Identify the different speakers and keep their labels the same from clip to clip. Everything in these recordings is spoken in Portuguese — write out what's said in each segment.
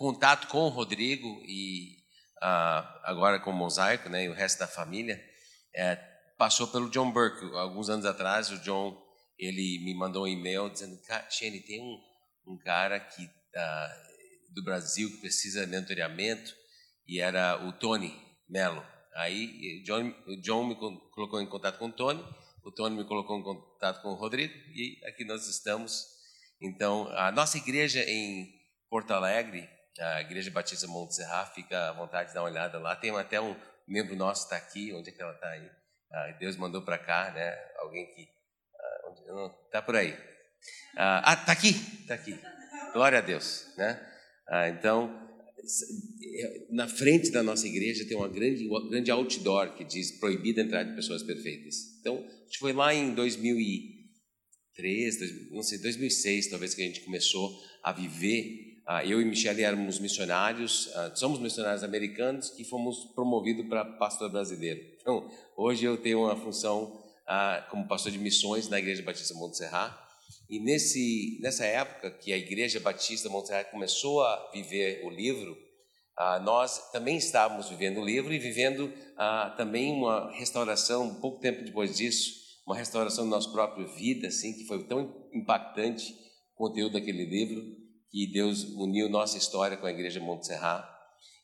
Speaker 1: o contato com o Rodrigo e uh, agora com o Mosaico, né, e o resto da família, é, passou pelo John Burke. Alguns anos atrás, o John ele me mandou um e-mail dizendo: Shane, tem um, um cara que uh, do Brasil que precisa de mentoreamento e era o Tony Mello. Aí John, o John me colocou em contato com o Tony, o Tony me colocou em contato com o Rodrigo e aqui nós estamos. Então, a nossa igreja em Porto Alegre, a Igreja Batista Monte Serra, fica à vontade de dar uma olhada lá. Tem até um membro nosso está aqui, onde é que ela está aí? Ah, Deus mandou para cá, né? Alguém que está por aí. Ah, está aqui, está aqui. Glória a Deus, né? Ah, então na frente da nossa igreja tem uma grande, uma grande outdoor que diz proibida a entrada de pessoas perfeitas. Então, a gente foi lá em 2003, não sei, 2006 talvez que a gente começou a viver. Ah, eu e Michelle éramos missionários, ah, somos missionários americanos que fomos promovidos para pastor brasileiro. Então, hoje eu tenho uma função ah, como pastor de missões na Igreja Batista Monte Serra. E nesse, nessa época que a Igreja Batista Montserrat começou a viver o livro, ah, nós também estávamos vivendo o livro e vivendo ah, também uma restauração, um pouco tempo depois disso, uma restauração da nossa própria vida, assim, que foi tão impactante o conteúdo daquele livro, que Deus uniu nossa história com a Igreja Montserrat.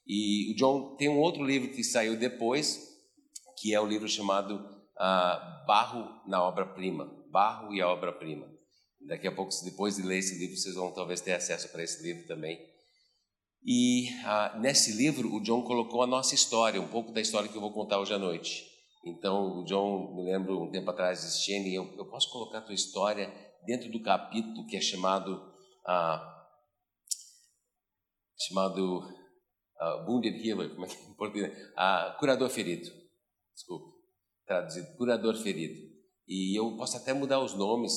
Speaker 1: E o John tem um outro livro que saiu depois, que é o livro chamado ah, Barro na Obra-Prima, Barro e a Obra-Prima. Daqui a pouco, depois de ler esse livro, vocês vão talvez ter acesso para esse livro também. E ah, nesse livro, o John colocou a nossa história, um pouco da história que eu vou contar hoje à noite. Então, o John, me lembro um tempo atrás, disse, Jenny, eu, eu posso colocar a tua história dentro do capítulo que é chamado, ah, chamado ah, Wounded Healer, como é que é em português? Ah, curador ferido. Desculpa, traduzido, curador ferido. E eu posso até mudar os nomes,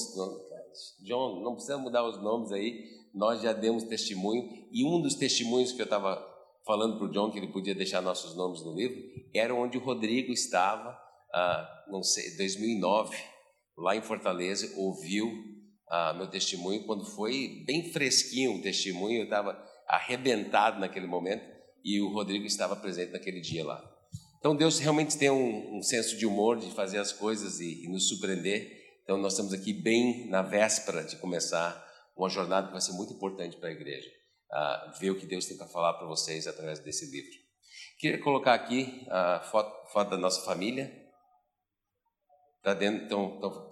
Speaker 1: John, não precisa mudar os nomes aí, nós já demos testemunho. E um dos testemunhos que eu estava falando para o John, que ele podia deixar nossos nomes no livro, era onde o Rodrigo estava, ah, não sei, 2009, lá em Fortaleza, ouviu ah, meu testemunho, quando foi bem fresquinho o testemunho, eu estava arrebentado naquele momento, e o Rodrigo estava presente naquele dia lá. Então Deus realmente tem um, um senso de humor de fazer as coisas e, e nos surpreender. Então, nós estamos aqui bem na véspera de começar uma jornada que vai ser muito importante para a igreja. Uh, ver o que Deus tem para falar para vocês através desse livro. Queria colocar aqui a foto, foto da nossa família. Tá dentro, então, então,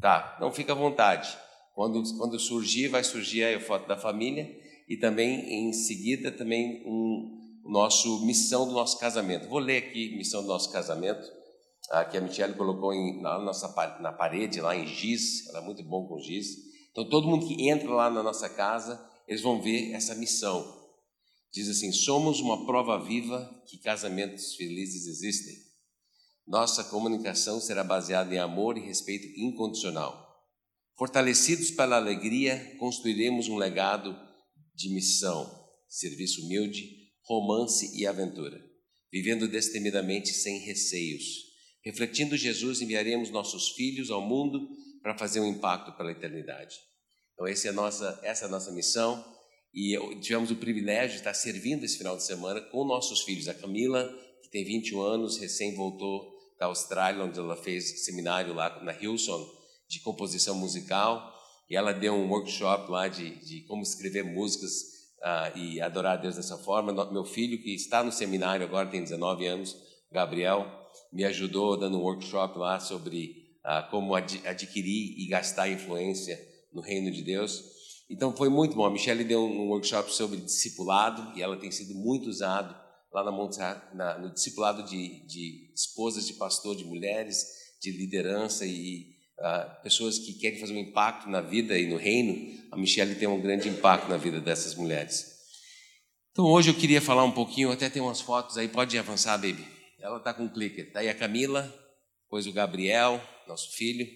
Speaker 1: tá, não fica à vontade. Quando, quando surgir, vai surgir aí a foto da família e também em seguida também um nosso missão do nosso casamento. Vou ler aqui missão do nosso casamento ah, que a Michelle colocou em, na, nossa, na parede, lá em giz, ela é muito bom com giz. Então, todo mundo que entra lá na nossa casa, eles vão ver essa missão. Diz assim: somos uma prova viva que casamentos felizes existem. Nossa comunicação será baseada em amor e respeito incondicional. Fortalecidos pela alegria, construiremos um legado de missão, serviço humilde, romance e aventura, vivendo destemidamente sem receios Refletindo Jesus, enviaremos nossos filhos ao mundo para fazer um impacto pela eternidade. Então, essa é a nossa, essa é a nossa missão. E tivemos o privilégio de estar servindo esse final de semana com nossos filhos. A Camila, que tem 21 anos, recém voltou da Austrália, onde ela fez seminário lá na Hillsong de composição musical. E ela deu um workshop lá de, de como escrever músicas uh, e adorar a Deus dessa forma. Meu filho, que está no seminário agora, tem 19 anos, Gabriel, me ajudou dando um workshop lá sobre ah, como ad adquirir e gastar influência no reino de Deus. Então foi muito bom. A Michelle deu um workshop sobre discipulado e ela tem sido muito usado lá na, Monte, na no discipulado de, de, esposas de pastor, de mulheres, de liderança e ah, pessoas que querem fazer um impacto na vida e no reino. A Michelle tem um grande impacto na vida dessas mulheres. Então hoje eu queria falar um pouquinho, até tem umas fotos aí, pode avançar, baby. Ela está com um clique. Está aí a Camila, depois o Gabriel, nosso filho.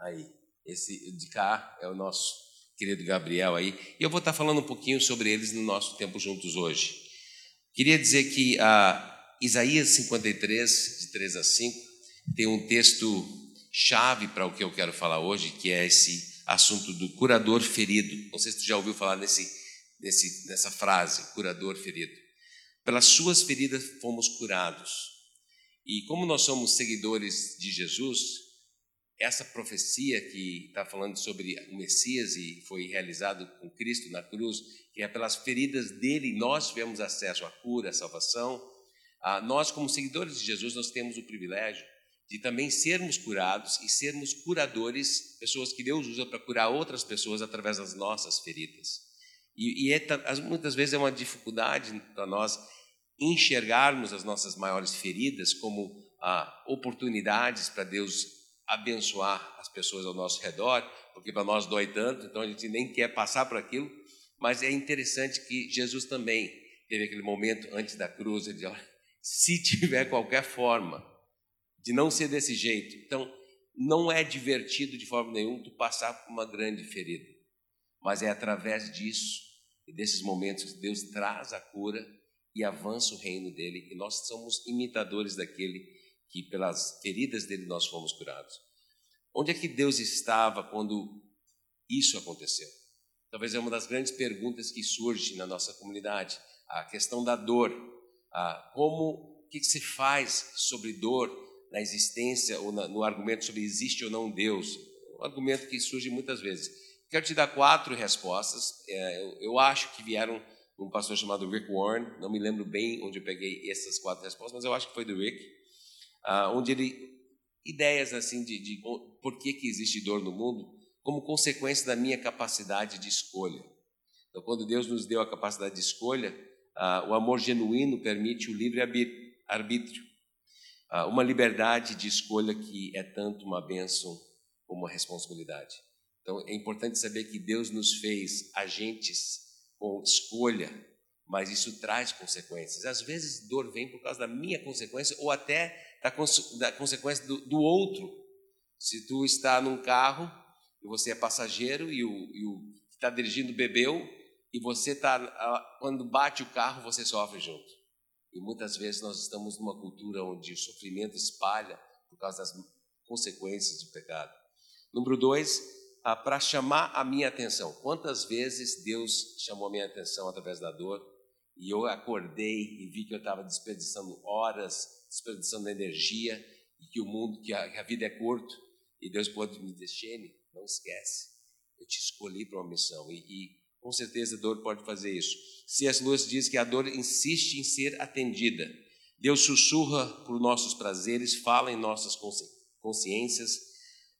Speaker 1: Aí, esse de cá é o nosso querido Gabriel aí. E eu vou estar tá falando um pouquinho sobre eles no nosso tempo juntos hoje. Queria dizer que a Isaías 53, de 3 a 5, tem um texto chave para o que eu quero falar hoje, que é esse assunto do curador ferido. Não sei se tu já ouviu falar nesse, nesse, nessa frase, curador ferido. Pelas suas feridas fomos curados. E como nós somos seguidores de Jesus, essa profecia que está falando sobre o Messias e foi realizado com Cristo na cruz, que é pelas feridas dele nós tivemos acesso à cura, à salvação. Ah, nós, como seguidores de Jesus, nós temos o privilégio de também sermos curados e sermos curadores, pessoas que Deus usa para curar outras pessoas através das nossas feridas. E, e é, muitas vezes é uma dificuldade para nós enxergarmos as nossas maiores feridas como ah, oportunidades para Deus abençoar as pessoas ao nosso redor, porque para nós dói tanto, então a gente nem quer passar por aquilo, mas é interessante que Jesus também teve aquele momento antes da cruz, ele diz, se tiver qualquer forma de não ser desse jeito, então não é divertido de forma nenhuma tu passar por uma grande ferida, mas é através disso e desses momentos que Deus traz a cura e avança o reino dele, e nós somos imitadores daquele que pelas feridas dele nós fomos curados. Onde é que Deus estava quando isso aconteceu? Talvez é uma das grandes perguntas que surge na nossa comunidade, a questão da dor. A como, o que, que se faz sobre dor na existência ou na, no argumento sobre existe ou não Deus? Um argumento que surge muitas vezes. Quero te dar quatro respostas. É, eu, eu acho que vieram um pastor chamado Rick Warren, não me lembro bem onde eu peguei essas quatro respostas, mas eu acho que foi do Rick, uh, onde ele ideias assim de, de por que, que existe dor no mundo como consequência da minha capacidade de escolha. Então, quando Deus nos deu a capacidade de escolha, uh, o amor genuíno permite o livre arbítrio, uma liberdade de escolha que é tanto uma bênção como uma responsabilidade. Então, é importante saber que Deus nos fez agentes com escolha, mas isso traz consequências. Às vezes, dor vem por causa da minha consequência ou até da, da consequência do, do, outro. Se tu está num carro e você é passageiro e o, e o que está dirigindo bebeu e você está, quando bate o carro, você sofre junto. E muitas vezes nós estamos numa cultura onde o sofrimento espalha por causa das consequências do pecado. Número dois, ah, para chamar a minha atenção. Quantas vezes Deus chamou a minha atenção através da dor e eu acordei e vi que eu estava desperdiçando horas, desperdiçando energia e que o mundo, que a, que a vida é curto e Deus pode me dizer, não esquece, eu te escolhi para uma missão e, e com certeza a dor pode fazer isso. C.S. Lewis diz que a dor insiste em ser atendida. Deus sussurra por nossos prazeres, fala em nossas consciências,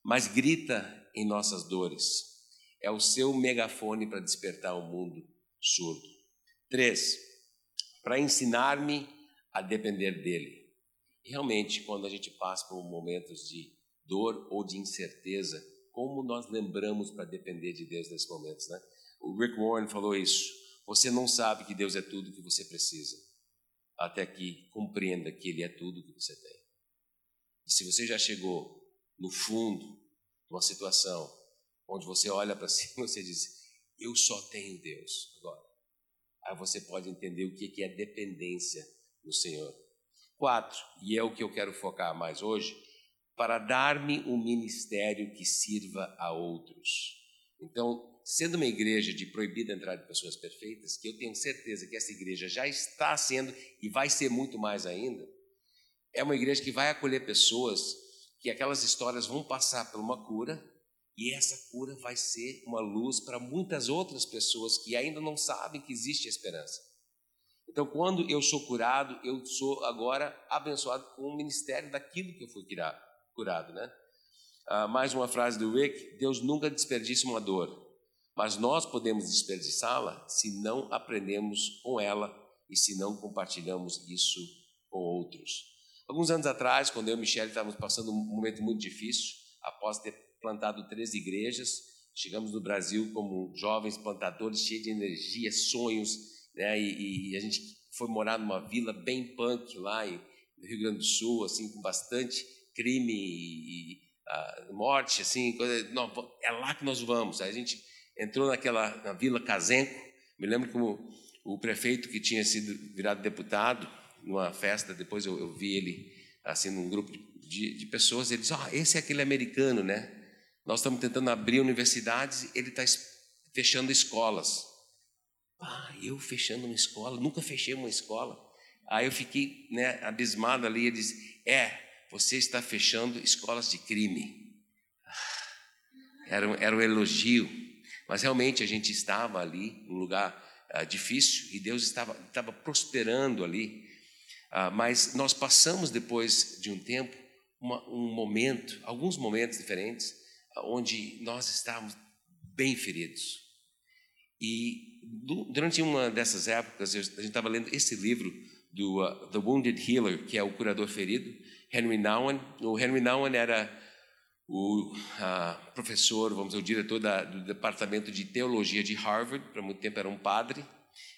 Speaker 1: mas grita em nossas dores. É o seu megafone para despertar o mundo surdo. Três, para ensinar-me a depender dele. E realmente, quando a gente passa por momentos de dor ou de incerteza, como nós lembramos para depender de Deus nesses momentos, né? O Rick Warren falou isso. Você não sabe que Deus é tudo que você precisa, até que compreenda que Ele é tudo que você tem. E se você já chegou no fundo uma situação onde você olha para si e você diz: Eu só tenho Deus agora. Aí você pode entender o que é dependência no Senhor. Quatro, e é o que eu quero focar mais hoje, para dar-me um ministério que sirva a outros. Então, sendo uma igreja de proibida entrada de pessoas perfeitas, que eu tenho certeza que essa igreja já está sendo e vai ser muito mais ainda, é uma igreja que vai acolher pessoas que aquelas histórias vão passar por uma cura e essa cura vai ser uma luz para muitas outras pessoas que ainda não sabem que existe esperança. Então, quando eu sou curado, eu sou agora abençoado com o ministério daquilo que eu fui curado, né? Ah, mais uma frase do Rick: Deus nunca desperdiça uma dor, mas nós podemos desperdiçá-la se não aprendemos com ela e se não compartilhamos isso com outros. Alguns anos atrás, quando eu e Michelle estávamos passando um momento muito difícil, após ter plantado três igrejas, chegamos no Brasil como jovens plantadores, cheios de energia, sonhos, né? E, e, a gente foi morar numa vila bem punk lá em, no Rio Grande do Sul, assim, com bastante crime e, uh, morte, assim, coisa, não, é lá que nós vamos. A gente entrou naquela na Vila Casenco, me lembro como o prefeito que tinha sido virado deputado, numa festa, depois eu, eu vi ele assim num grupo de, de pessoas, ele disse, ah, esse é aquele americano, né? Nós estamos tentando abrir universidades, ele está fechando escolas. Ah, eu fechando uma escola, nunca fechei uma escola. Aí eu fiquei né, abismado ali, ele disse, é, você está fechando escolas de crime. Era, era um elogio, mas realmente a gente estava ali, num lugar uh, difícil, e Deus estava, estava prosperando ali. Uh, mas nós passamos depois de um tempo, uma, um momento, alguns momentos diferentes, onde nós estávamos bem feridos. E durante uma dessas épocas, a gente estava lendo esse livro do uh, The Wounded Healer, que é o curador ferido, Henry Nouwen. O Henry Nouwen era o uh, professor, vamos dizer, o diretor da, do departamento de teologia de Harvard, para muito tempo era um padre,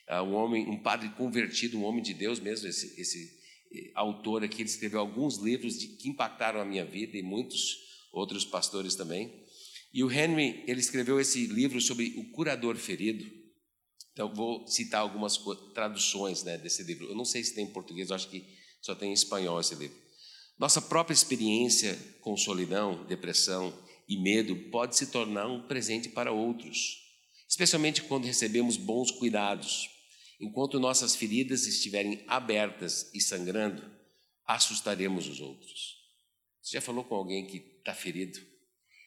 Speaker 1: uh, um homem, um padre convertido, um homem de Deus mesmo. Esse, esse eh, autor aqui ele escreveu alguns livros de, que impactaram a minha vida e muitos outros pastores também. E o Henry, ele escreveu esse livro sobre o curador ferido. Então, vou citar algumas traduções né, desse livro. Eu não sei se tem em português, eu acho que só tem em espanhol esse livro. Nossa própria experiência com solidão, depressão e medo pode se tornar um presente para outros, especialmente quando recebemos bons cuidados. Enquanto nossas feridas estiverem abertas e sangrando, assustaremos os outros. Você já falou com alguém que está ferido?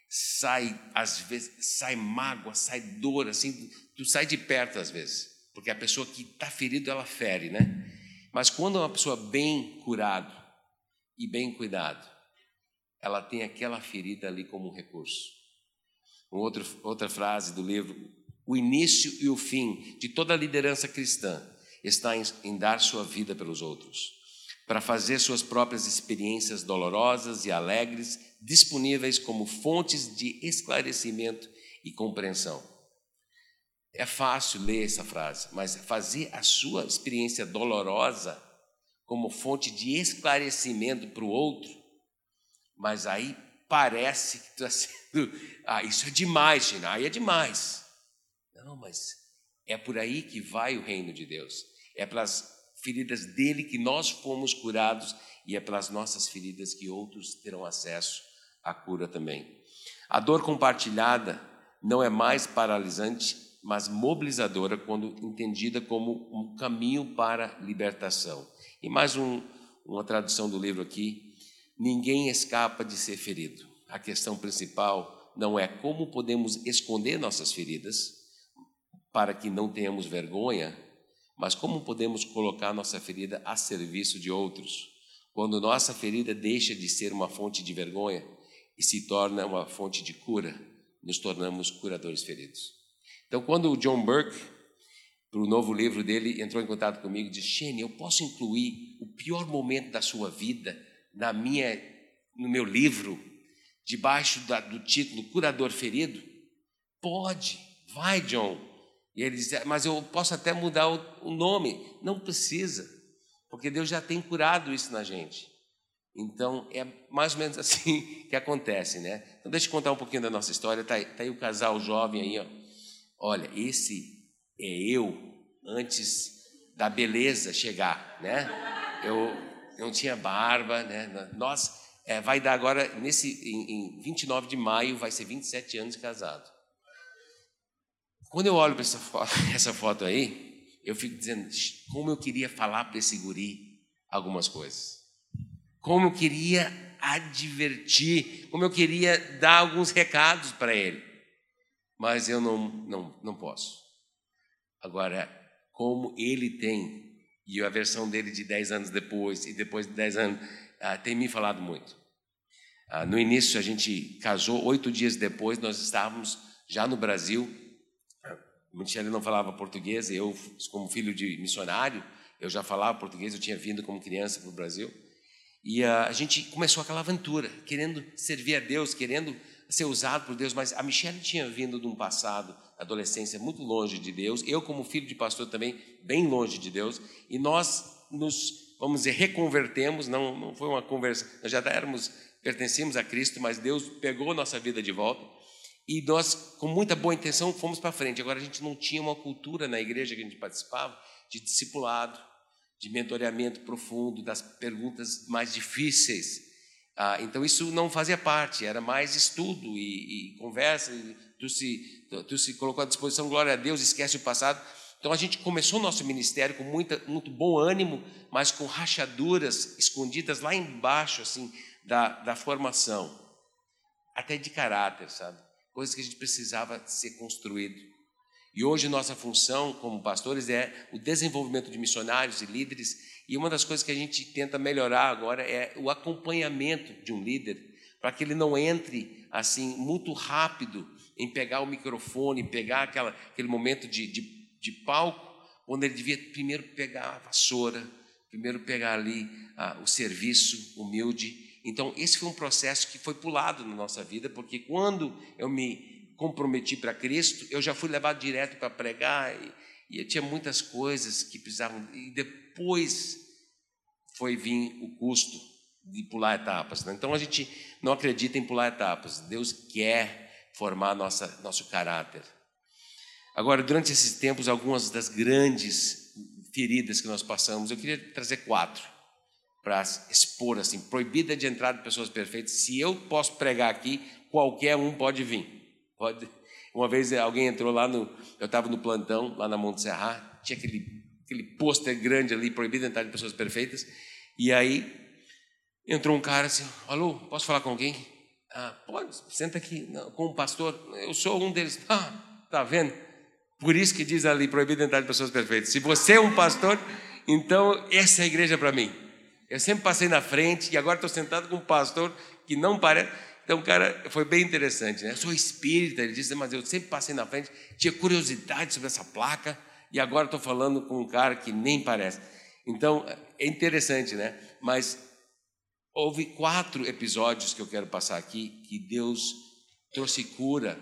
Speaker 1: Sai, às vezes, sai mágoa, sai dor, assim, tu sai de perto às vezes, porque a pessoa que está ferida, ela fere, né? Mas quando é uma pessoa bem curada e bem cuidado, ela tem aquela ferida ali como um recurso. Outro, outra frase do livro: o início e o fim de toda a liderança cristã está em, em dar sua vida pelos outros para fazer suas próprias experiências dolorosas e alegres disponíveis como fontes de esclarecimento e compreensão. É fácil ler essa frase, mas fazer a sua experiência dolorosa como fonte de esclarecimento para o outro, mas aí parece que está sendo. Ah, isso é demais, Gina, aí é demais. Não, mas é por aí que vai o reino de Deus. É pelas feridas dele que nós fomos curados e é pelas nossas feridas que outros terão acesso à cura também. A dor compartilhada não é mais paralisante, mas mobilizadora quando entendida como um caminho para libertação. E mais um, uma tradução do livro aqui: ninguém escapa de ser ferido. A questão principal não é como podemos esconder nossas feridas para que não tenhamos vergonha mas como podemos colocar nossa ferida a serviço de outros? Quando nossa ferida deixa de ser uma fonte de vergonha e se torna uma fonte de cura, nos tornamos curadores feridos. Então, quando o John Burke, para o novo livro dele, entrou em contato comigo e disse: Shane, eu posso incluir o pior momento da sua vida na minha, no meu livro, debaixo da, do título Curador Ferido? Pode, vai, John. E ele diz: Mas eu posso até mudar o nome. Não precisa, porque Deus já tem curado isso na gente. Então, é mais ou menos assim que acontece, né? Então, deixa eu contar um pouquinho da nossa história. Está aí, tá aí o casal jovem aí, ó. Olha, esse é eu antes da beleza chegar, né? Eu não tinha barba, né? Nós, é, vai dar agora, nesse, em, em 29 de maio, vai ser 27 anos casado. Quando eu olho para essa foto, essa foto aí, eu fico dizendo, como eu queria falar para esse guri algumas coisas. Como eu queria advertir, como eu queria dar alguns recados para ele. Mas eu não, não, não posso. Agora, como ele tem, e a versão dele de 10 anos depois, e depois de 10 anos, ah, tem me falado muito. Ah, no início, a gente casou, oito dias depois, nós estávamos já no Brasil, Michele não falava português, eu, como filho de missionário, eu já falava português, eu tinha vindo como criança para o Brasil. E uh, a gente começou aquela aventura, querendo servir a Deus, querendo ser usado por Deus, mas a Michelle tinha vindo de um passado, adolescência, muito longe de Deus, eu, como filho de pastor, também bem longe de Deus, e nós nos, vamos dizer, reconvertemos, não, não foi uma conversão, nós já éramos, pertencíamos a Cristo, mas Deus pegou nossa vida de volta e nós, com muita boa intenção, fomos para frente. Agora, a gente não tinha uma cultura na igreja que a gente participava de discipulado, de mentoreamento profundo, das perguntas mais difíceis. Ah, então isso não fazia parte, era mais estudo e, e conversa. E tu, se, tu, se colocou à disposição, glória a Deus, esquece o passado. Então a gente começou o nosso ministério com muita, muito bom ânimo, mas com rachaduras escondidas lá embaixo, assim, da, da formação, até de caráter, sabe? Coisas que a gente precisava ser construído. E hoje nossa função como pastores é o desenvolvimento de missionários e líderes, e uma das coisas que a gente tenta melhorar agora é o acompanhamento de um líder, para que ele não entre assim muito rápido em pegar o microfone, pegar aquela, aquele momento de, de, de palco, onde ele devia primeiro pegar a vassoura, primeiro pegar ali ah, o serviço humilde. Então, esse foi um processo que foi pulado na nossa vida, porque quando eu me comprometi para Cristo, eu já fui levado direto para pregar e, e tinha muitas coisas que precisavam. E depois foi vir o custo de pular etapas. Né? Então a gente não acredita em pular etapas. Deus quer formar nossa, nosso caráter. Agora, durante esses tempos, algumas das grandes feridas que nós passamos, eu queria trazer quatro para expor assim, proibida de entrada de pessoas perfeitas. Se eu posso pregar aqui, qualquer um pode vir. Pode. Uma vez alguém entrou lá no. Eu estava no plantão, lá na Monte Serra, tinha aquele, aquele pôster grande ali, proibido entrar de pessoas perfeitas. E aí entrou um cara assim: Alô, posso falar com alguém? Ah, pode, senta aqui, Não, com o pastor. Eu sou um deles. Ah, tá vendo? Por isso que diz ali: proibido entrar de pessoas perfeitas. Se você é um pastor, então essa é a igreja para mim. Eu sempre passei na frente e agora estou sentado com um pastor que não parece. Então, cara, foi bem interessante, né? Eu sou espírita, ele disse, mas eu sempre passei na frente, tinha curiosidade sobre essa placa, e agora estou falando com um cara que nem parece. Então, é interessante, né? Mas houve quatro episódios que eu quero passar aqui que Deus trouxe cura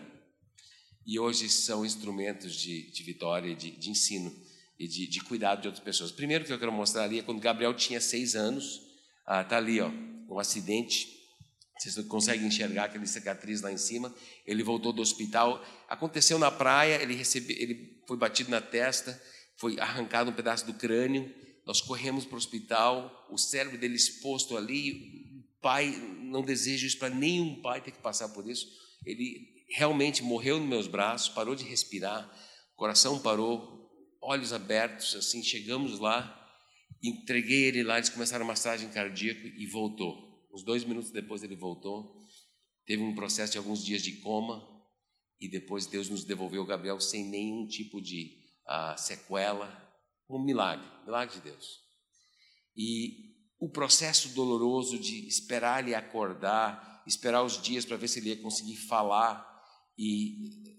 Speaker 1: e hoje são instrumentos de, de vitória, de, de ensino e de, de, cuidado de outras pessoas. Primeiro que eu quero mostrar ali é quando Gabriel tinha seis anos, ah, tá ali, ó, um acidente vocês conseguem enxergar aquele cicatriz lá em cima. Ele voltou do hospital. Aconteceu na praia, ele, recebe, ele foi batido na testa, foi arrancado um pedaço do crânio. Nós corremos para o hospital, o cérebro dele exposto ali. O pai, não desejo isso para nenhum pai ter que passar por isso. Ele realmente morreu nos meus braços, parou de respirar, coração parou, olhos abertos, assim, chegamos lá, entreguei ele lá, eles começaram a massagem cardíaca e voltou. Uns dois minutos depois ele voltou, teve um processo de alguns dias de coma e depois Deus nos devolveu o Gabriel sem nenhum tipo de uh, sequela, um milagre, milagre de Deus. E o processo doloroso de esperar ele acordar, esperar os dias para ver se ele ia conseguir falar e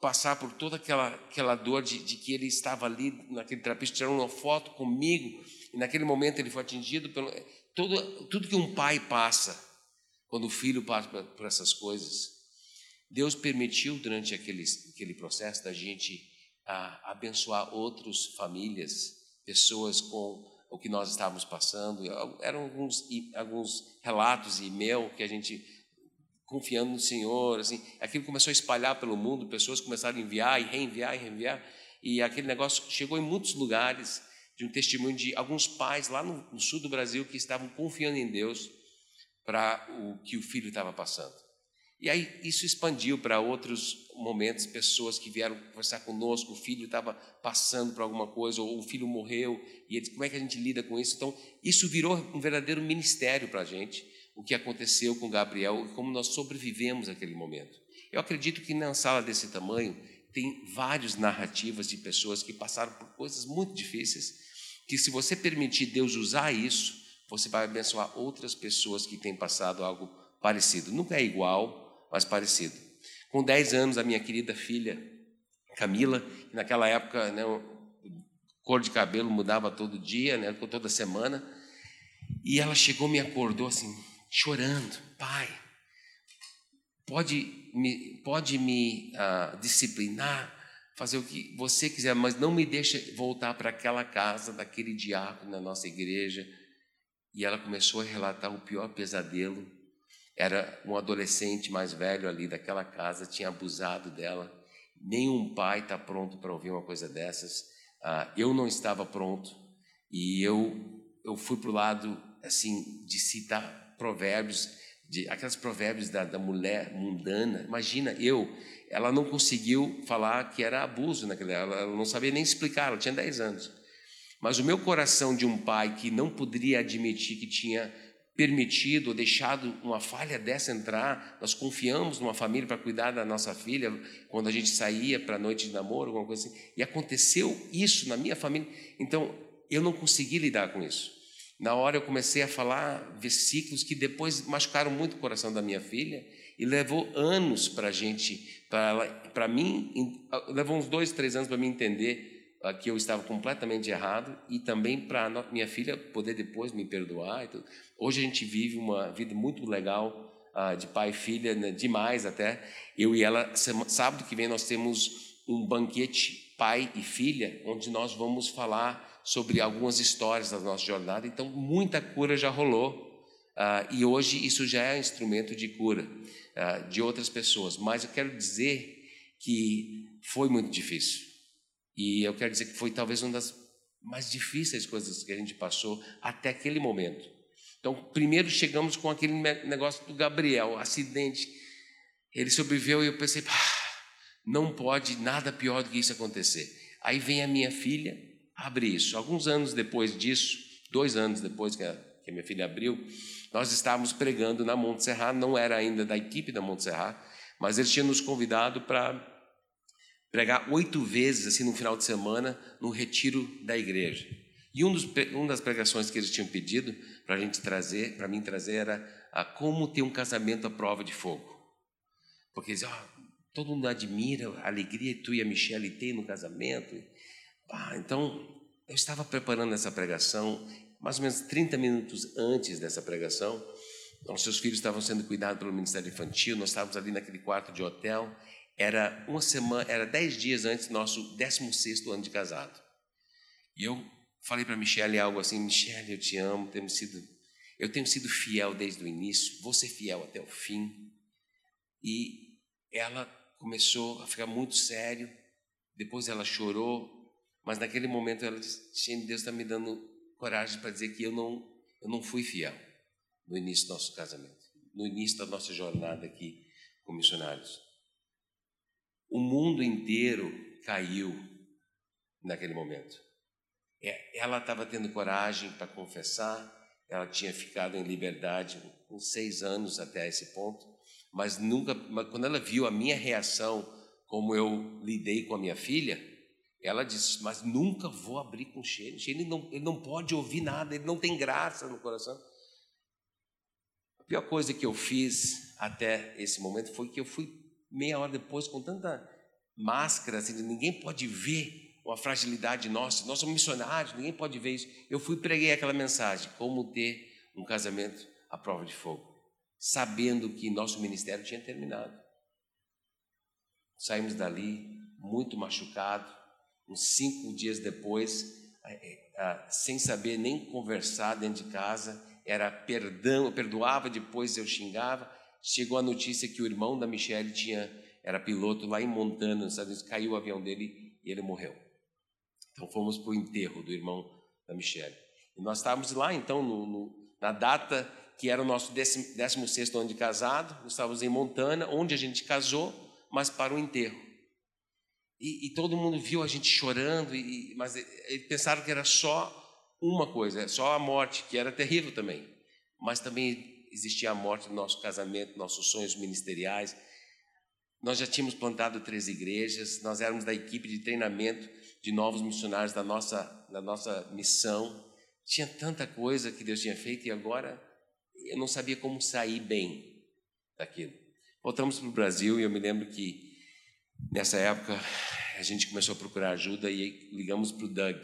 Speaker 1: passar por toda aquela, aquela dor de, de que ele estava ali naquele trapeço, tirando uma foto comigo, e naquele momento ele foi atingido pelo tudo, tudo que um pai passa, quando o filho passa por essas coisas, Deus permitiu durante aquele, aquele processo da gente ah, abençoar outras famílias, pessoas com o que nós estávamos passando. Eram alguns, alguns relatos e e-mail que a gente, confiando no Senhor, assim, aquilo começou a espalhar pelo mundo, pessoas começaram a enviar e reenviar e reenviar, e aquele negócio chegou em muitos lugares de um testemunho de alguns pais lá no, no sul do Brasil que estavam confiando em Deus para o que o filho estava passando. E aí isso expandiu para outros momentos, pessoas que vieram conversar conosco, o filho estava passando por alguma coisa, ou o filho morreu, e eles, como é que a gente lida com isso? Então, isso virou um verdadeiro ministério para a gente, o que aconteceu com Gabriel e como nós sobrevivemos aquele momento. Eu acredito que na sala desse tamanho tem várias narrativas de pessoas que passaram por coisas muito difíceis que se você permitir Deus usar isso, você vai abençoar outras pessoas que têm passado algo parecido. Nunca é igual, mas parecido. Com 10 anos, a minha querida filha Camila, naquela época, né, cor de cabelo mudava todo dia, né, toda semana, e ela chegou, me acordou assim, chorando, pai, pode me, pode me uh, disciplinar, fazer o que você quiser, mas não me deixe voltar para aquela casa daquele diácono na nossa igreja. E ela começou a relatar o pior pesadelo. Era um adolescente mais velho ali daquela casa, tinha abusado dela. Nenhum pai está pronto para ouvir uma coisa dessas. Ah, eu não estava pronto e eu eu fui para o lado assim de citar provérbios, de, aquelas provérbios da, da mulher mundana. Imagina, eu, ela não conseguiu falar que era abuso naquela, ela não sabia nem explicar, ela tinha 10 anos. Mas o meu coração de um pai que não poderia admitir que tinha permitido ou deixado uma falha dessa entrar, nós confiamos numa família para cuidar da nossa filha quando a gente saía para a noite de namoro, alguma coisa assim, e aconteceu isso na minha família. Então, eu não consegui lidar com isso. Na hora eu comecei a falar versículos que depois machucaram muito o coração da minha filha e levou anos para a gente, para mim, levou uns dois, três anos para mim entender que eu estava completamente errado e também para minha filha poder depois me perdoar. Hoje a gente vive uma vida muito legal uh, de pai e filha, né, demais até. Eu e ela, sábado que vem nós temos um banquete pai e filha, onde nós vamos falar sobre algumas histórias da nossa jornada. Então, muita cura já rolou. Uh, e hoje isso já é um instrumento de cura uh, de outras pessoas. Mas eu quero dizer que foi muito difícil. E eu quero dizer que foi talvez uma das mais difíceis coisas que a gente passou até aquele momento. Então, primeiro chegamos com aquele negócio do Gabriel, acidente. Ele sobreviveu e eu pensei, não pode nada pior do que isso acontecer. Aí vem a minha filha, abre isso. Alguns anos depois disso, dois anos depois que a, que a minha filha abriu, nós estávamos pregando na Montserrat, não era ainda da equipe da Montserrat, mas eles tinham nos convidado para pregar oito vezes, assim, no final de semana, no retiro da igreja. E um dos, uma das pregações que eles tinham pedido para a gente trazer, para mim trazer, era a como ter um casamento à prova de fogo. Porque eles oh, todo mundo admira a alegria que tu e a Michelle têm no casamento. Ah, então, eu estava preparando essa pregação, mais ou menos 30 minutos antes dessa pregação. Nossos filhos estavam sendo cuidados pelo Ministério Infantil, nós estávamos ali naquele quarto de hotel era uma semana, era dez dias antes do nosso 16 ano de casado. E eu falei para Michelle algo assim: Michelle, eu te amo, temos sido, eu tenho sido fiel desde o início, vou ser fiel até o fim. E ela começou a ficar muito sério. Depois ela chorou, mas naquele momento ela disse: Deus está me dando coragem para dizer que eu não, eu não fui fiel no início do nosso casamento, no início da nossa jornada aqui como missionários. O mundo inteiro caiu naquele momento. É, ela estava tendo coragem para confessar, ela tinha ficado em liberdade uns seis anos até esse ponto, mas nunca, mas quando ela viu a minha reação, como eu lidei com a minha filha, ela disse: Mas nunca vou abrir com o Shane. Não, ele não pode ouvir nada, ele não tem graça no coração. A pior coisa que eu fiz até esse momento foi que eu fui meia hora depois, com tanta máscara, assim, ninguém pode ver a fragilidade nossa. Nós somos missionários, ninguém pode ver isso. Eu fui preguei aquela mensagem: como ter um casamento à prova de fogo, sabendo que nosso ministério tinha terminado. Saímos dali muito machucado, uns cinco dias depois, sem saber nem conversar dentro de casa, era perdão, eu perdoava, depois eu xingava, chegou a notícia que o irmão da Michelle tinha, era piloto lá em Montana, nos Estados Unidos, caiu o avião dele e ele morreu. Então fomos para o enterro do irmão da Michelle. E nós estávamos lá, então, no, no, na data que era o nosso 16 ano de casado, nós estávamos em Montana, onde a gente casou, mas para o enterro. E, e todo mundo viu a gente chorando, e, mas eles pensaram que era só uma coisa, só a morte, que era terrível também. Mas também existia a morte do nosso casamento, nossos sonhos ministeriais. Nós já tínhamos plantado três igrejas, nós éramos da equipe de treinamento de novos missionários da nossa, da nossa missão. Tinha tanta coisa que Deus tinha feito e agora eu não sabia como sair bem daquilo. Voltamos para o Brasil e eu me lembro que nessa época a gente começou a procurar ajuda e ligamos para o Doug,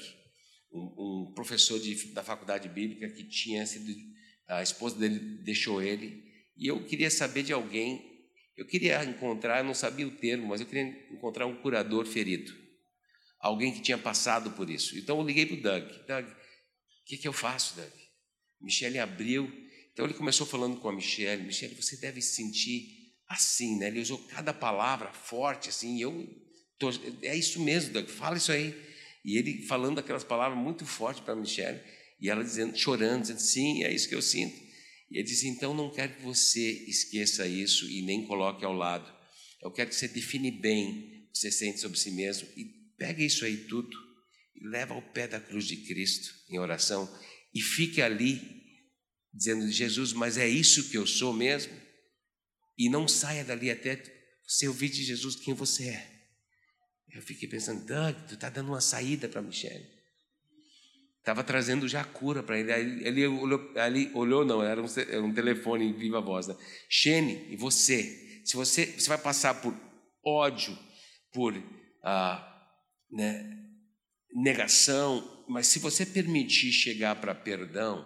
Speaker 1: um, um professor de, da faculdade bíblica que tinha sido a esposa dele deixou ele, e eu queria saber de alguém, eu queria encontrar, eu não sabia o termo, mas eu queria encontrar um curador ferido, alguém que tinha passado por isso. Então eu liguei para o Doug, Doug, o que, que eu faço, Doug? Michele abriu, então ele começou falando com a Michele, Michele, você deve se sentir assim, né? Ele usou cada palavra forte, assim, e eu, tô, é isso mesmo, Doug, fala isso aí. E ele falando aquelas palavras muito fortes para a Michele, e ela dizendo, chorando, dizendo, sim, é isso que eu sinto. E ele disse: então não quero que você esqueça isso e nem coloque ao lado. Eu quero que você define bem o que você sente sobre si mesmo e pega isso aí tudo e leva ao pé da cruz de Cristo em oração e fique ali dizendo: Jesus, mas é isso que eu sou mesmo? E não saia dali até você ouvir de Jesus quem você é. Eu fiquei pensando, Doug, tu está dando uma saída para Michelle. Estava trazendo já cura para ele. Aí ele olhou, ele olhou, não, era um, era um telefone em viva voz. Né? E você? Se você, você vai passar por ódio, por ah, né, negação, mas se você permitir chegar para perdão,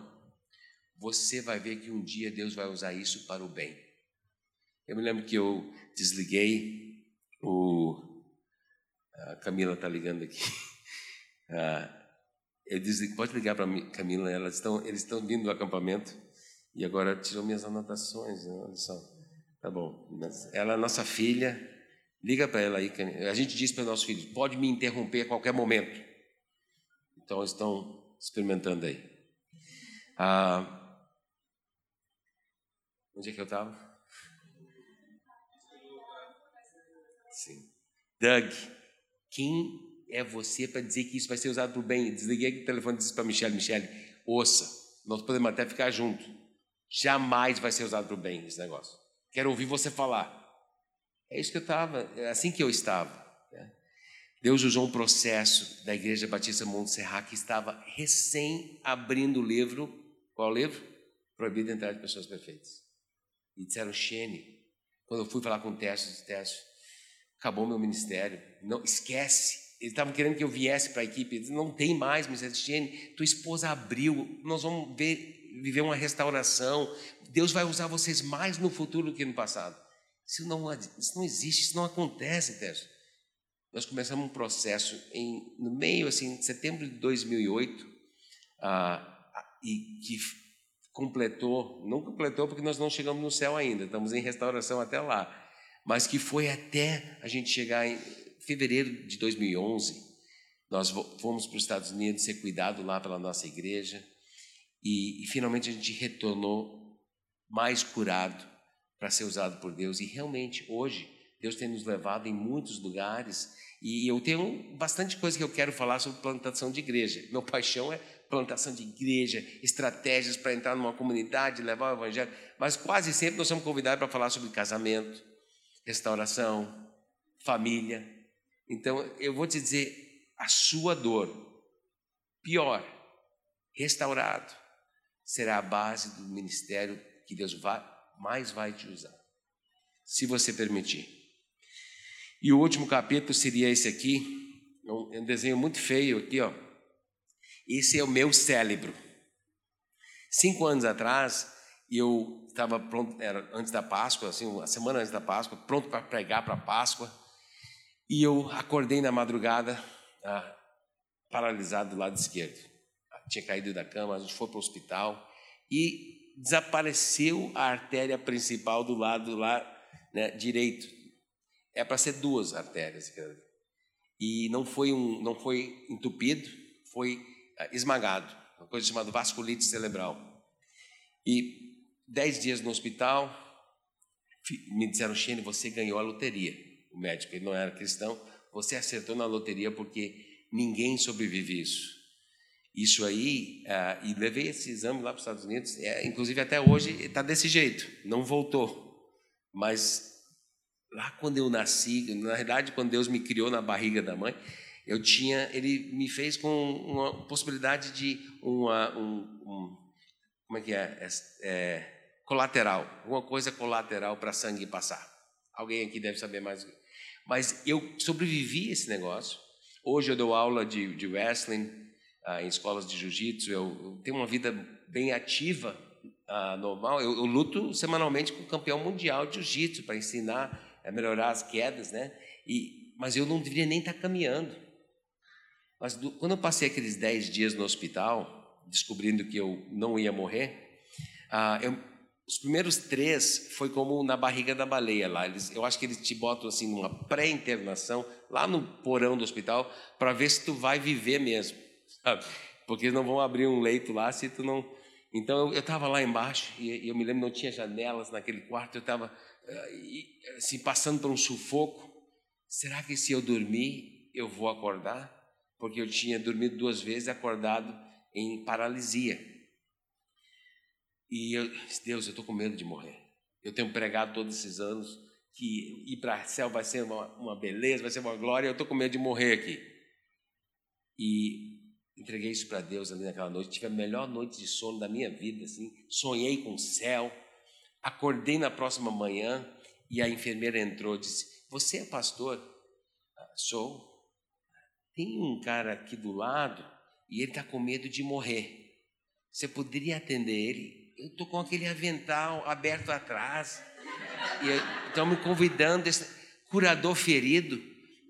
Speaker 1: você vai ver que um dia Deus vai usar isso para o bem. Eu me lembro que eu desliguei o. A Camila está ligando aqui. Ah, eu disse, pode ligar para Camila, elas estão, eles estão vindo do acampamento e agora tirou minhas anotações, né? olha só. Tá bom. Ela é nossa filha, liga para ela aí. A gente diz para nossos filhos, pode me interromper a qualquer momento. Então estão experimentando aí. Ah, onde é que eu estava? Sim. Doug, quem é você para dizer que isso vai ser usado para o bem. Desliguei o telefone e disse para Michelle, Michelle, ouça, nós podemos até ficar juntos. Jamais vai ser usado para o bem esse negócio. Quero ouvir você falar. É isso que eu estava, é assim que eu estava. Né? Deus usou um processo da Igreja Batista Monte Serra que estava recém abrindo o livro. Qual livro? Proibido entrar de pessoas perfeitas. E disseram, Xene, quando eu fui falar com o Tércio, Tércio, acabou meu ministério. Não, esquece. Eles estavam querendo que eu viesse para a equipe. Eles não tem mais. Etienne. Tua esposa abriu. Nós vamos ver, viver uma restauração. Deus vai usar vocês mais no futuro do que no passado. Isso não, isso não existe, isso não acontece, Tércio. Nós começamos um processo em, no meio, assim, de setembro de 2008, ah, e que completou, não completou porque nós não chegamos no céu ainda, estamos em restauração até lá, mas que foi até a gente chegar em fevereiro de 2011, nós fomos para os Estados Unidos ser cuidado lá pela nossa igreja e, e finalmente a gente retornou mais curado para ser usado por Deus. E realmente hoje Deus tem nos levado em muitos lugares e eu tenho bastante coisa que eu quero falar sobre plantação de igreja. Meu paixão é plantação de igreja, estratégias para entrar numa comunidade, levar o evangelho, mas quase sempre nós somos convidados para falar sobre casamento, restauração, família. Então, eu vou te dizer, a sua dor, pior, restaurado, será a base do ministério que Deus vai, mais vai te usar, se você permitir. E o último capítulo seria esse aqui, um, um desenho muito feio aqui, ó. Esse é o meu cérebro. Cinco anos atrás, eu estava pronto, era antes da Páscoa, assim, uma semana antes da Páscoa, pronto para pregar para a Páscoa. E eu acordei na madrugada, ah, paralisado do lado esquerdo. Tinha caído da cama, a gente foi para o hospital e desapareceu a artéria principal do lado lá né, direito. É para ser duas artérias. E não foi, um, não foi entupido, foi ah, esmagado. Uma coisa chamada vasculite cerebral. E dez dias no hospital, me disseram, Xene, você ganhou a loteria o médico, ele não era cristão, você acertou na loteria porque ninguém sobrevive isso. Isso aí, ah, e levei esse exame lá para os Estados Unidos, é, inclusive até hoje está desse jeito, não voltou. Mas lá quando eu nasci, na verdade, quando Deus me criou na barriga da mãe, eu tinha, ele me fez com uma possibilidade de uma, um, um como é que é? é, é colateral, alguma coisa colateral para sangue passar. Alguém aqui deve saber mais. Mas eu sobrevivi a esse negócio. Hoje eu dou aula de, de wrestling ah, em escolas de jiu-jitsu. Eu, eu, tenho uma vida bem ativa, ah, normal. Eu, eu, luto semanalmente com o campeão mundial de jiu-jitsu para ensinar a melhorar as quedas, né? E, mas eu não deveria nem estar caminhando. Mas do, quando eu passei aqueles 10 dias no hospital, descobrindo que eu não ia morrer, ah, eu os primeiros três foi como na barriga da baleia lá. Eles, eu acho que eles te botam assim numa pré-internação lá no porão do hospital para ver se tu vai viver mesmo, sabe? Porque eles não vão abrir um leito lá se tu não. Então eu estava lá embaixo e eu me lembro não tinha janelas naquele quarto, eu estava assim passando por um sufoco. Será que se eu dormir eu vou acordar? Porque eu tinha dormido duas vezes, acordado em paralisia. E eu, Deus, eu estou com medo de morrer. Eu tenho pregado todos esses anos que ir para o céu vai ser uma, uma beleza, vai ser uma glória. Eu estou com medo de morrer aqui. E entreguei isso para Deus ali naquela noite. Tive a melhor noite de sono da minha vida. Assim. Sonhei com o céu. Acordei na próxima manhã e a enfermeira entrou e disse: Você é pastor? Ah, sou. Tem um cara aqui do lado e ele está com medo de morrer. Você poderia atender ele? Eu estou com aquele avental aberto atrás. E estão me convidando, esse curador ferido.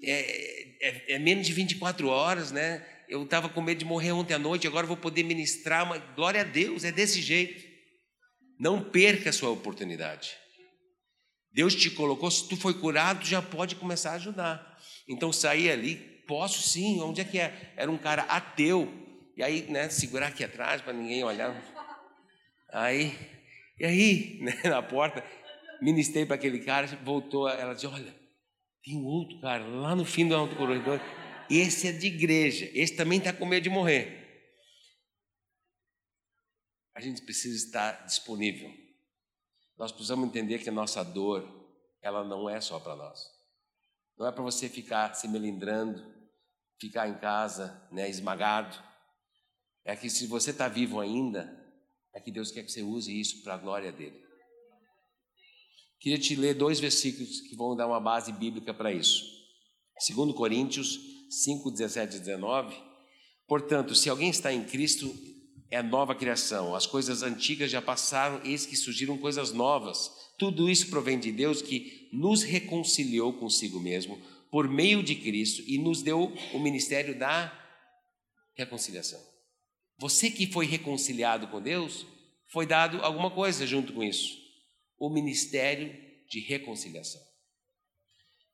Speaker 1: É, é, é, menos de 24 horas, né? Eu estava com medo de morrer ontem à noite, agora vou poder ministrar. Uma... Glória a Deus, é desse jeito. Não perca a sua oportunidade. Deus te colocou, se tu foi curado, já pode começar a ajudar. Então sair ali, Posso sim, onde é que é? Era um cara ateu. E aí, né, segurar aqui atrás para ninguém olhar. Aí, e aí, né, na porta, ministrei para aquele cara, voltou, ela disse: Olha, tem um outro cara lá no fim do alto corredor. Esse é de igreja, esse também está com medo de morrer. A gente precisa estar disponível. Nós precisamos entender que a nossa dor, ela não é só para nós. Não é para você ficar se melindrando, ficar em casa né, esmagado. É que se você está vivo ainda, é que Deus quer que você use isso para a glória dele. Queria te ler dois versículos que vão dar uma base bíblica para isso. Segundo Coríntios 5, 17 e 19. Portanto, se alguém está em Cristo, é nova criação. As coisas antigas já passaram, eis que surgiram coisas novas. Tudo isso provém de Deus que nos reconciliou consigo mesmo por meio de Cristo e nos deu o ministério da reconciliação. Você que foi reconciliado com Deus, foi dado alguma coisa junto com isso: o ministério de reconciliação.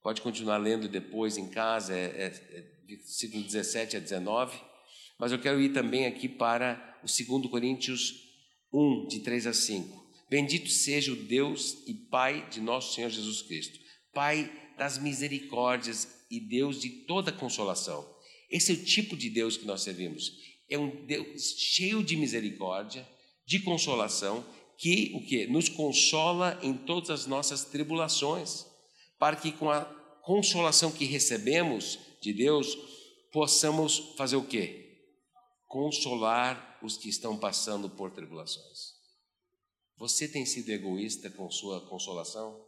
Speaker 1: Pode continuar lendo depois em casa, é, é, é versículo 17 a 19, mas eu quero ir também aqui para o 2 Coríntios 1, de 3 a 5. Bendito seja o Deus e Pai de nosso Senhor Jesus Cristo, Pai das misericórdias e Deus de toda consolação. Esse é o tipo de Deus que nós servimos. É um Deus cheio de misericórdia, de consolação, que o que nos consola em todas as nossas tribulações, para que com a consolação que recebemos de Deus possamos fazer o quê? Consolar os que estão passando por tribulações. Você tem sido egoísta com sua consolação?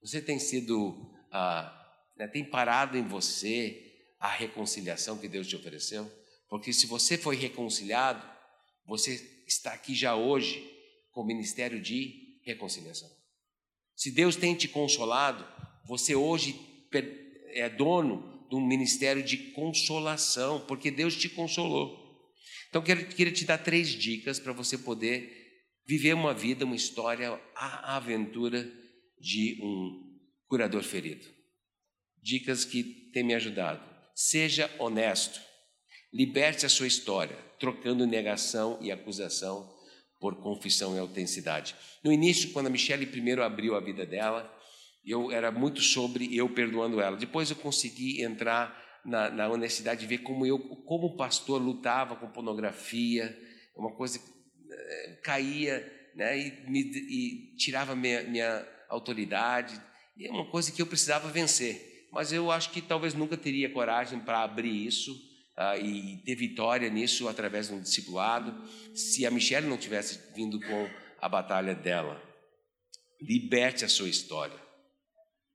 Speaker 1: Você tem sido ah, né, tem parado em você a reconciliação que Deus te ofereceu? Porque se você foi reconciliado, você está aqui já hoje com o ministério de reconciliação. Se Deus tem te consolado, você hoje é dono de um ministério de consolação, porque Deus te consolou. Então, quero, queria te dar três dicas para você poder viver uma vida, uma história, a aventura de um curador ferido. Dicas que têm me ajudado. Seja honesto. Liberte a sua história, trocando negação e acusação por confissão e autenticidade. No início, quando a Michelle primeiro abriu a vida dela, eu era muito sobre eu perdoando ela. Depois eu consegui entrar na, na honestidade de ver como eu, como pastor, lutava com pornografia, uma coisa que eh, caía né, e, me, e tirava minha, minha autoridade, e é uma coisa que eu precisava vencer. Mas eu acho que talvez nunca teria coragem para abrir isso uh, e ter vitória nisso através de um discipulado, se a Michelle não tivesse vindo com a batalha dela. Liberte a sua história.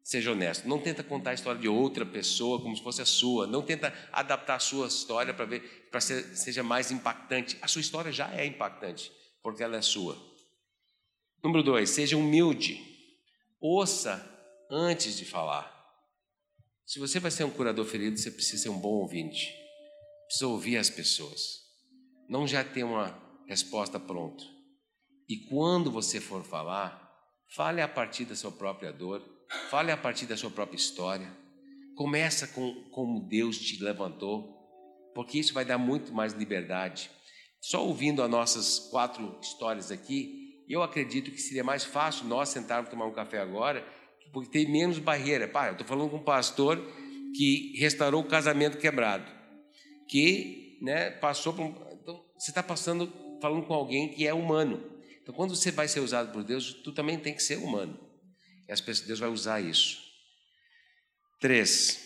Speaker 1: Seja honesto. Não tenta contar a história de outra pessoa como se fosse a sua. Não tenta adaptar a sua história para ver para ser, seja mais impactante. A sua história já é impactante porque ela é sua. Número dois, seja humilde. Ouça antes de falar. Se você vai ser um curador ferido, você precisa ser um bom ouvinte. Precisa ouvir as pessoas. Não já ter uma resposta pronta. E quando você for falar, fale a partir da sua própria dor, fale a partir da sua própria história. Começa com como Deus te levantou, porque isso vai dar muito mais liberdade. Só ouvindo as nossas quatro histórias aqui, eu acredito que seria mais fácil nós sentarmos tomar um café agora, porque tem menos barreira. Pá, eu estou falando com um pastor que restaurou o casamento quebrado, que né, passou por. Então, você está passando, falando com alguém que é humano. Então, quando você vai ser usado por Deus, tu também tem que ser humano. E as pessoas, Deus vai usar isso. Três,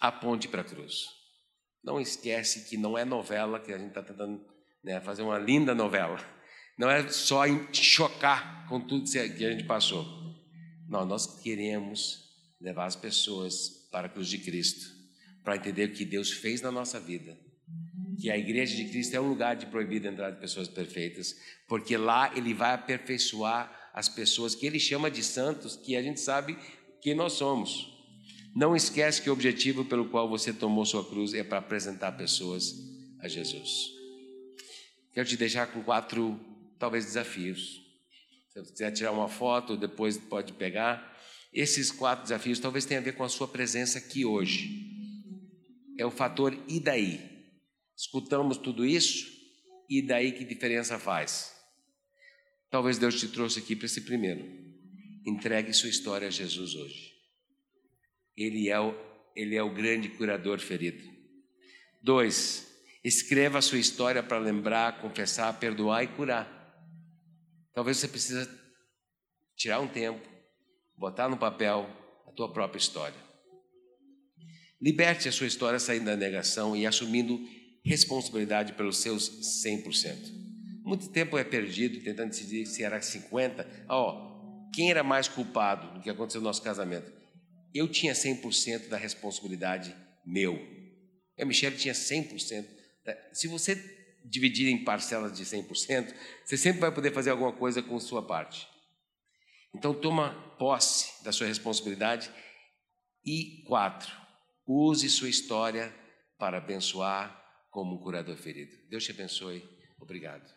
Speaker 1: aponte para a cruz. Não esquece que não é novela que a gente está tentando né, fazer uma linda novela. Não é só chocar com tudo que a gente passou. Não, nós queremos levar as pessoas para a cruz de Cristo, para entender o que Deus fez na nossa vida. Que a igreja de Cristo é um lugar de proibida entrada de pessoas perfeitas, porque lá ele vai aperfeiçoar as pessoas que ele chama de santos, que a gente sabe que nós somos. Não esquece que o objetivo pelo qual você tomou sua cruz é para apresentar pessoas a Jesus. Quero te deixar com quatro, talvez, desafios. Se você quiser tirar uma foto, depois pode pegar. Esses quatro desafios talvez tenham a ver com a sua presença aqui hoje. É o fator e daí? Escutamos tudo isso, e daí que diferença faz? Talvez Deus te trouxe aqui para esse primeiro. Entregue sua história a Jesus hoje. Ele é o, ele é o grande curador ferido. Dois, escreva a sua história para lembrar, confessar, perdoar e curar. Talvez você precise tirar um tempo, botar no papel a tua própria história. Liberte a sua história saindo da negação e assumindo responsabilidade pelos seus 100%. Muito tempo é perdido tentando decidir se era 50. Ó, oh, quem era mais culpado do que aconteceu no nosso casamento? eu tinha 100% da responsabilidade meu. A Michelle tinha 100%. Se você dividir em parcelas de 100%, você sempre vai poder fazer alguma coisa com sua parte. Então, toma posse da sua responsabilidade. E quatro, Use sua história para abençoar como um curador ferido. Deus te abençoe. Obrigado.